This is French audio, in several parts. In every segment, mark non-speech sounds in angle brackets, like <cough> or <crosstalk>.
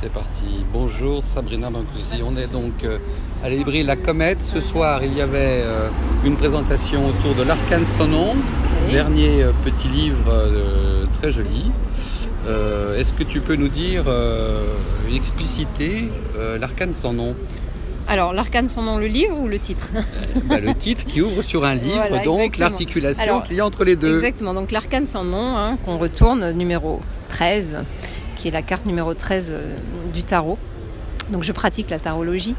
c'est parti. Bonjour Sabrina Mancusi. On est donc euh, à librairie La Comète. Ce soir, il y avait euh, une présentation autour de L'Arcane sans nom, dernier euh, petit livre très joli. Est-ce que tu peux nous dire, expliciter L'Arcane sans nom alors, l'arcane sans nom, le livre ou le titre? Bah, Le titre qui ouvre sur un livre, donc l'articulation qu'il y a entre les deux. Exactement, donc l'arcane sans nom, hein, qu'on retourne, numéro 13, qui est la carte numéro 13 euh, du tarot. Donc je pratique la tarologie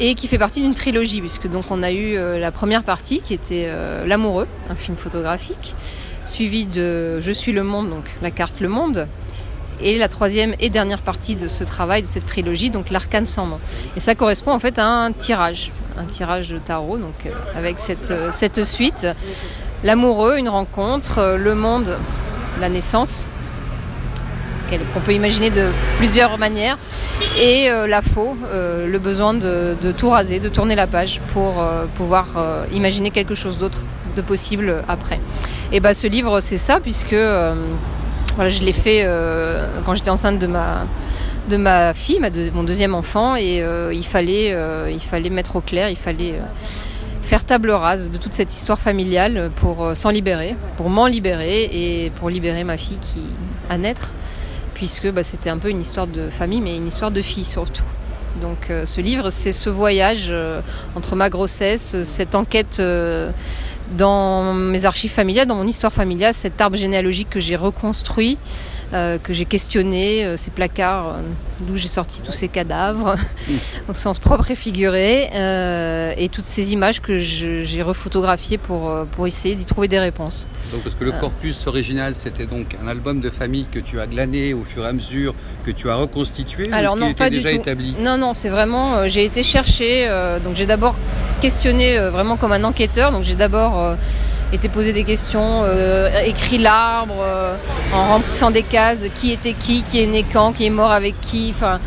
et qui fait partie d'une trilogie puisque donc on a eu euh, la première partie qui était euh, l'amoureux, un film photographique, suivi de Je suis le monde donc la carte le monde et la troisième et dernière partie de ce travail de cette trilogie donc l'arcane sans nom. Et ça correspond en fait à un tirage, un tirage de tarot donc avec cette cette suite l'amoureux, une rencontre, le monde, la naissance qu'on peut imaginer de plusieurs manières, et euh, la faux, euh, le besoin de, tout raser, de tourner la page pour euh, pouvoir imaginer quelque chose d'autre de possible après. Et bah ce livre c'est ça puisque voilà, je l'ai fait quand j'étais enceinte de ma de ma fille, mon deuxième enfant, et il fallait il fallait mettre au clair, il fallait faire table rase de toute cette histoire familiale pour s'en libérer, pour m'en libérer et pour libérer ma fille qui à naître puisque bah, c'était un peu une histoire de famille, mais une histoire de fille surtout. Donc euh, ce livre, c'est ce voyage euh, entre ma grossesse, cette enquête euh, dans mes archives familiales, dans mon histoire familiale, cet arbre généalogique que j'ai reconstruit, euh, que j'ai questionné, euh, ces placards euh, d'où j'ai sorti tous ces cadavres, <laughs> au sens propre et figuré, et toutes ces images que j'ai refotographiées pour, pour essayer d'y trouver des réponses. Donc, parce que le corpus original, c'était donc un album de famille que tu as glané au fur et à mesure, que tu as reconstitué, Alors non, pas déjà établi Non, non, c'est vraiment, j'ai été chercher, donc j'ai d'abord questionné vraiment comme un enquêteur, donc j'ai d'abord été posé des questions, euh, écrit l'arbre, euh, en remplissant des cases, qui était qui, qui est né quand, qui est mort avec qui, enfin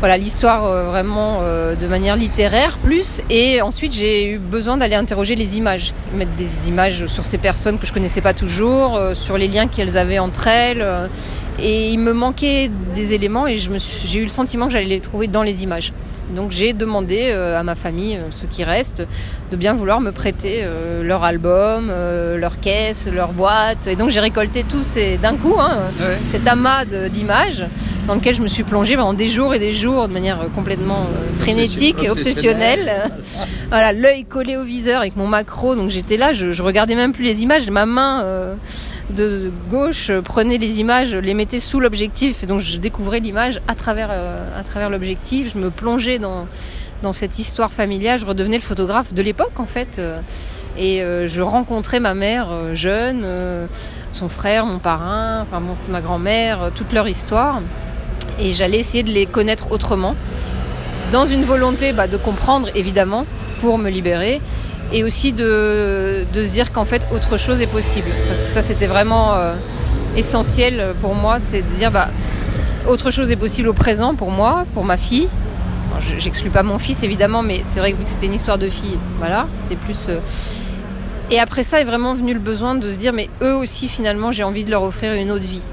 voilà l'histoire euh, vraiment de manière littéraire plus et ensuite j'ai eu besoin d'aller interroger les images mettre des images sur ces personnes que je connaissais pas toujours sur les liens qu'elles avaient entre elles et il me manquait des éléments et j'ai eu le sentiment que j'allais les trouver dans les images donc j'ai demandé euh, à ma famille, euh, ceux qui restent, de bien vouloir me prêter euh, leur album, leur caisse, leur boîte. Et donc j'ai récolté tout d'un coup, hein, cet amas d'images dans lequel je me suis plongée pendant des jours et des jours de manière complètement frénétique et obsessionnelle. <laughs> voilà, l'œil collé au viseur avec mon macro. Donc j'étais là, je, je regardais même plus les images, ma main de gauche prenait les images, les mettait sous l'objectif, et donc je découvrais l'image à travers, euh, à travers l'objectif, je me plongeais dans, dans cette histoire familiale, je redevenais le photographe de l'époque en fait, euh, et euh, je rencontrais ma mère jeune, son frère, mon parrain, enfin ma grand-mère, toute leur histoire, et j'allais essayer de les connaître autrement, dans une volonté bah, de comprendre évidemment, pour me libérer, et aussi de, se dire qu'en fait autre chose est possible. Parce que ça c'était vraiment euh, essentiel pour moi, c'est de dire bah, autre chose est possible au présent pour moi, pour ma fille. J'exclus pas mon fils évidemment, mais c'est vrai que vu que c'était une histoire de fille, voilà, c'était plus. Euh, et après ça est vraiment venu le besoin de se dire mais eux aussi finalement j'ai envie de leur offrir une autre vie.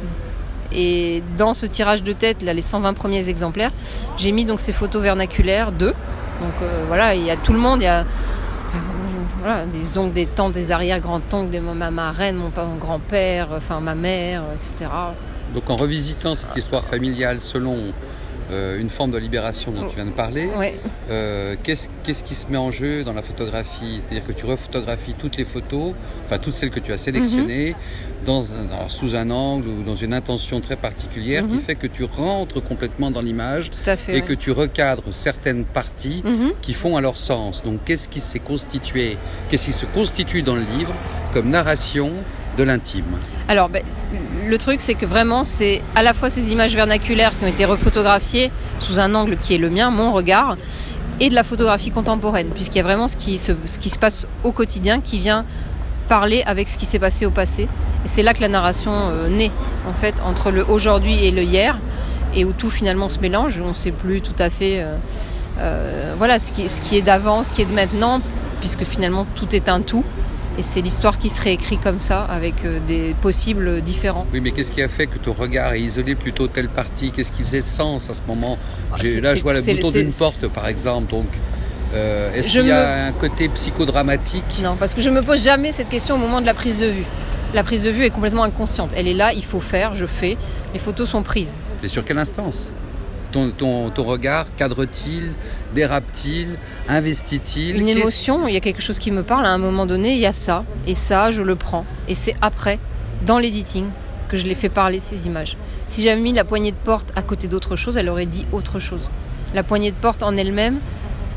Et dans ce tirage de tête, là, les 120 premiers exemplaires, j'ai mis donc ces photos vernaculaires d'eux. Donc euh, voilà, il y a tout le monde, il y a des oncles, des tantes, des arrière-grands-oncles, ma marraine, mon, mon grand-père, enfin ma mère, etc. Donc en revisitant cette histoire familiale selon euh, une forme de libération dont tu viens de parler. Euh, qu'est-ce, qui se met en jeu dans la photographie? C'est-à-dire que tu refotographies toutes les photos, enfin toutes celles que tu as sélectionnées, mhm. dans sous un angle ou dans une intention très particulière qui mhm. fait que tu rentres complètement dans l'image et que tu recadres certaines parties mhm. qui font alors sens. Donc qu'est-ce qui s'est constitué, qu'est-ce qui se constitue dans le livre comme narration de l'intime. Alors, ben, le truc, c'est que vraiment, c'est à la fois ces images vernaculaires qui ont été refotographiées sous un angle qui est le mien, mon regard, et de la photographie contemporaine, puisqu'il y a vraiment ce qui, se, passe au quotidien qui vient parler avec ce qui s'est passé au passé. Et c'est là que la narration euh, naît, en fait, entre le aujourd'hui et le hier, et où tout finalement se mélange, on ne sait plus tout à fait euh, euh, voilà, ce qui est d'avant, ce qui est de maintenant, puisque finalement tout est un tout Et c'est l'histoire qui se réécrit comme ça, avec euh, des possibles différents. Oui, mais qu'est-ce qui a fait que ton regard est isolé plutôt telle partie? Qu'est-ce qui faisait sens à ce moment? Ah, Là, je vois le bouton d'une porte, par exemple. Donc, euh, est-ce qu'il y a un côté psychodramatique? Non, parce que je me pose jamais cette question au moment de la prise de vue. La prise de vue est complètement inconsciente. Elle est là, il faut faire, je fais. Les photos sont prises. Et sur quelle instance? Ton, ton, regard cadre-t-il, dérape-t-il, investit-il Une émotion, il y a quelque chose qui me parle. À un moment donné, il y a ça. Et ça, je le prends. Et c'est après, dans l'editing, que je l'ai fait parler ces images. Si j'avais mis la poignée de porte à côté d'autre chose, elle aurait dit autre chose. La poignée de porte en elle-même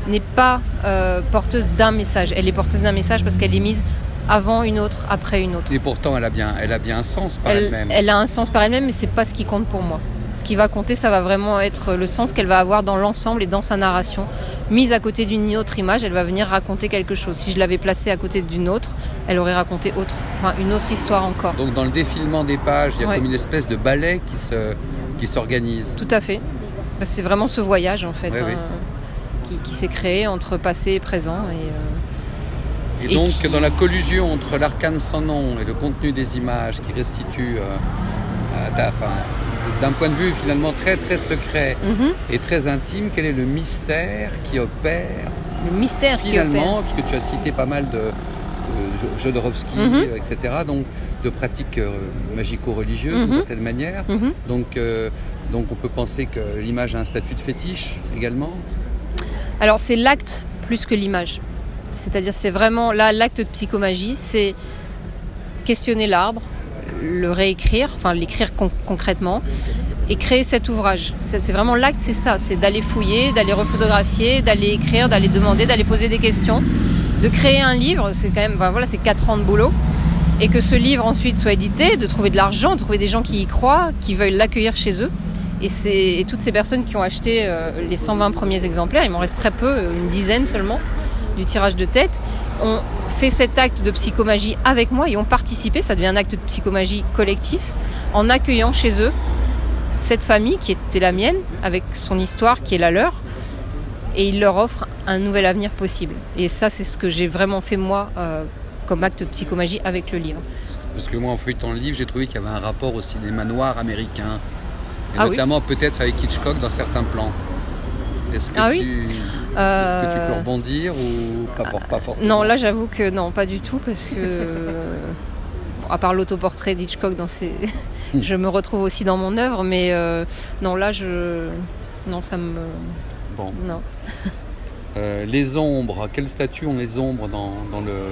n'est pas euh, porteuse d'un message. Elle est porteuse d'un message parce qu'elle est mise avant une autre, après une autre. Et pourtant, elle a bien, elle a bien un sens par elle-même. Elle, a un sens par elle-même, mais c'est pas ce qui compte pour moi. Qui va compter, ça va vraiment être le sens qu'elle va avoir dans l'ensemble et dans sa narration. Mise à côté d'une autre image, elle va venir raconter quelque chose. Si je l'avais placée à côté d'une autre, elle aurait raconté autre, une autre histoire encore. Donc dans le défilement des pages, il y a comme une espèce de ballet qui se, qui s'organise. Tout à fait. C'est vraiment ce voyage en fait hein, qui, s'est créé entre passé et présent et. Euh, et, donc, dans la collusion entre l'arcane sans nom et le contenu des images qui restitue euh, d'un point de vue finalement très très secret mhm. et très intime, quel est le mystère qui opère Le mystère finalement, qui puisque tu as cité pas mal de, de Jodorowsky, mhm. etc., donc de pratiques euh, magico-religieuses d'une mhm. certaine manière. Donc, euh, donc on peut penser que l'image a un statut de fétiche également Alors c'est l'acte plus que l'image. C'est-à-dire c'est vraiment là l'acte de psychomagie, c'est questionner l'arbre, le réécrire, enfin l'écrire concrètement et créer cet ouvrage. C'est vraiment l'acte, c'est ça, c'est d'aller fouiller, d'aller refotographier, d'aller écrire, d'aller demander, d'aller poser des questions, de créer un livre. C'est quand même, voilà, c'est quatre ans de boulot. Et que ce livre ensuite soit édité, de trouver de l'argent, de trouver des gens qui y croient, qui veulent l'accueillir chez eux. Et, et toutes ces personnes qui ont acheté euh, les 120 premiers exemplaires, il m'en reste très peu, une dizaine seulement du tirage de tête, ont fait cet acte de psychomagie avec moi et ont participé, ça devient un acte de psychomagie collectif, en accueillant chez eux cette famille qui était la mienne, avec son histoire qui est la leur, et ils leur offrent un nouvel avenir possible. Et ça, c'est ce que j'ai vraiment fait moi euh, comme acte de psychomagie avec le livre. Parce que moi, en feuilletant le livre, j'ai trouvé qu'il y avait un rapport au cinéma noir américain, et ah notamment peut-être avec Hitchcock dans certains plans. Est-ce que, ah tu... oui Est-ce que tu peux euh, rebondir ou pas, pas forcément Non, là j'avoue que non, pas du tout, parce que à part l'autoportrait d'Hitchcock, dans ses... <laughs> je me retrouve aussi dans mon œuvre, mais euh, non, là je. Non, ça me. Bon. Non. Euh, les ombres, quel statut ont les ombres dans, le,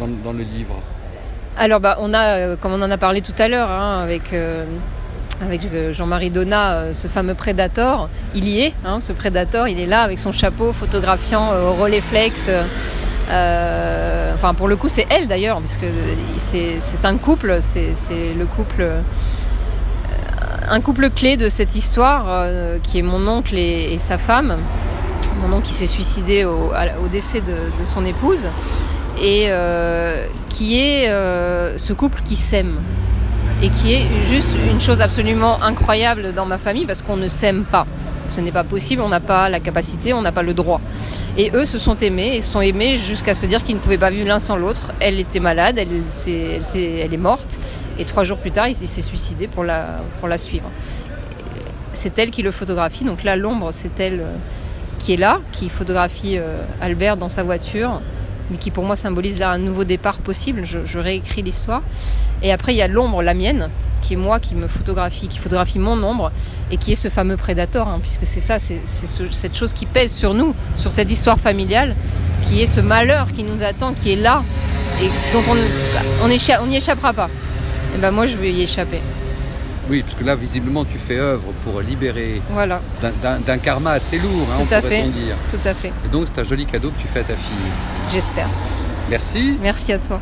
dans, le livre? Alors, bah, on a, comme on en a parlé tout à l'heure, hein, avec avec euh, Jean-Marie Donat, euh, ce fameux Predator. Il y est, hein, ce Predator, il est là avec son chapeau photographiant euh, au Rolleiflex. enfin, pour le coup, c'est elle d'ailleurs, parce que c'est un couple, c'est le couple. un couple clé de cette histoire, qui est mon oncle et, sa femme. Mon oncle qui s'est suicidé au, décès de, son épouse. Et qui est ce couple qui s'aime et qui est juste une chose absolument incroyable dans ma famille parce qu'on ne s'aime pas. Ce n'est pas possible, on n'a pas la capacité, on n'a pas le droit. Et eux se sont aimés et se sont aimés jusqu'à se dire qu'ils ne pouvaient pas vivre l'un sans l'autre. Elle était malade, elle, est, morte, et trois jours plus tard, il, s'est suicidé pour la, pour la suivre. C'est elle qui le photographie, donc là, l'ombre, c'est elle euh, qui est là, qui photographie euh, Albert dans sa voiture mais qui pour moi symbolise là un nouveau départ possible. Je, réécris l'histoire. Et après, il y a l'ombre, la mienne, qui est moi, qui me photographie, qui photographie mon ombre, et qui est ce fameux prédateur, hein, puisque c'est ça, c'est cette chose qui pèse sur nous, sur cette histoire familiale, qui est ce malheur qui nous attend, qui est là, et dont on n'y échappera pas. Et ben moi, je vais y échapper. Oui, parce que là, visiblement, tu fais œuvre pour libérer voilà. d'un karma assez lourd, hein, Tout à fait. dire. Tout à fait. Et donc, c'est un joli cadeau que tu fais à ta fille. J'espère. Merci. Merci à toi.